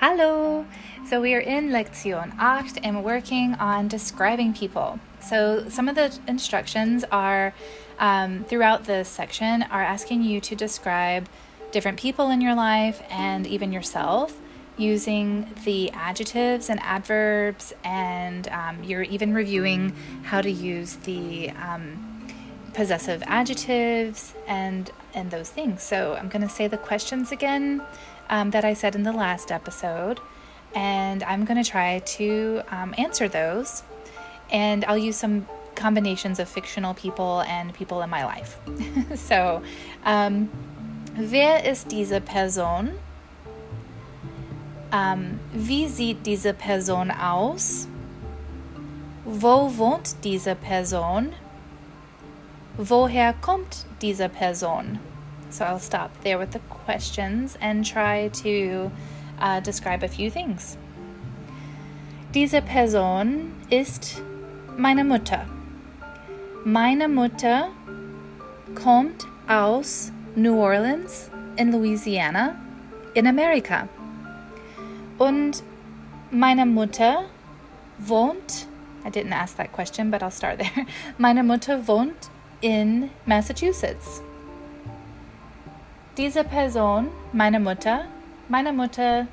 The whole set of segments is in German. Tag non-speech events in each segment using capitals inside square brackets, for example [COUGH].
Hallo! So we are in Lektion 8 and working on describing people. So some of the instructions are um, throughout this section are asking you to describe different people in your life and even yourself using the adjectives and adverbs, and um, you're even reviewing how to use the um, possessive adjectives and and those things. So I'm going to say the questions again um, that I said in the last episode, and I'm going to try to um, answer those. And I'll use some combinations of fictional people and people in my life. [LAUGHS] so, um, wer ist diese Person? Um, wie sieht diese Person aus? Wo wohnt diese Person? Woher kommt diese Person? So I'll stop there with the questions and try to uh, describe a few things. Diese Person ist meine Mutter. Meine Mutter kommt aus New Orleans in Louisiana in Amerika. Und meine Mutter wohnt, I didn't ask that question, but I'll start there. [LAUGHS] Meine Mutter wohnt in Massachusetts. Diese Person, meine Mutter, meine Mutter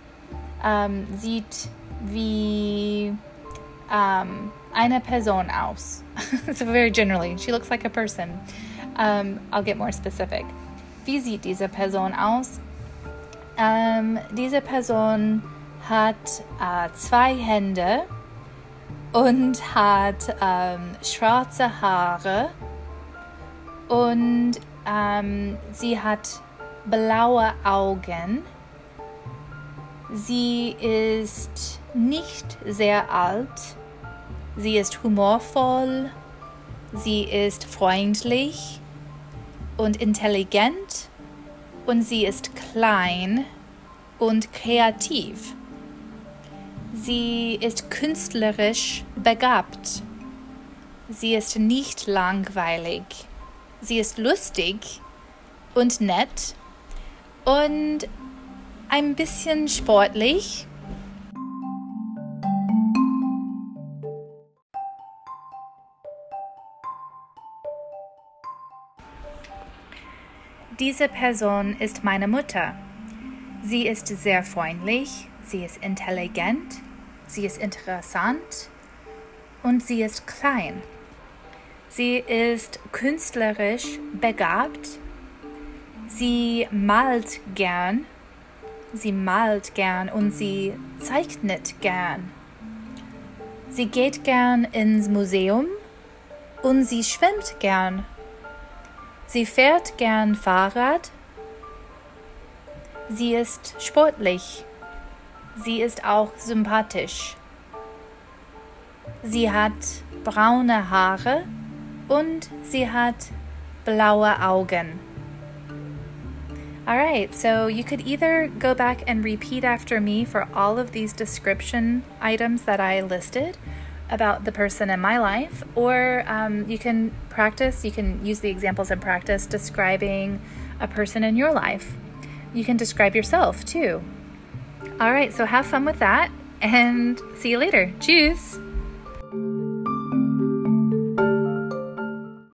ähm, sieht wie ähm, eine Person aus. [LAUGHS] so very generally, she looks like a person. Um, I'll get more specific. Wie sieht diese Person aus? Um, diese Person hat äh, zwei Hände und hat ähm, schwarze Haare und ähm, sie hat blaue Augen. Sie ist nicht sehr alt. Sie ist humorvoll. Sie ist freundlich und intelligent. Und sie ist klein und kreativ. Sie ist künstlerisch begabt. Sie ist nicht langweilig. Sie ist lustig und nett und ein bisschen sportlich. Diese Person ist meine Mutter. Sie ist sehr freundlich, sie ist intelligent, sie ist interessant und sie ist klein. Sie ist künstlerisch begabt Sie malt gern. Sie malt gern und sie zeichnet gern. Sie geht gern ins Museum und sie schwimmt gern. Sie fährt gern Fahrrad. Sie ist sportlich. Sie ist auch sympathisch. Sie hat braune Haare und sie hat blaue Augen. All right, so you could either go back and repeat after me for all of these description items that I listed about the person in my life, or um, you can practice, you can use the examples and practice describing a person in your life. You can describe yourself too. All right, so have fun with that and see you later. Tschüss.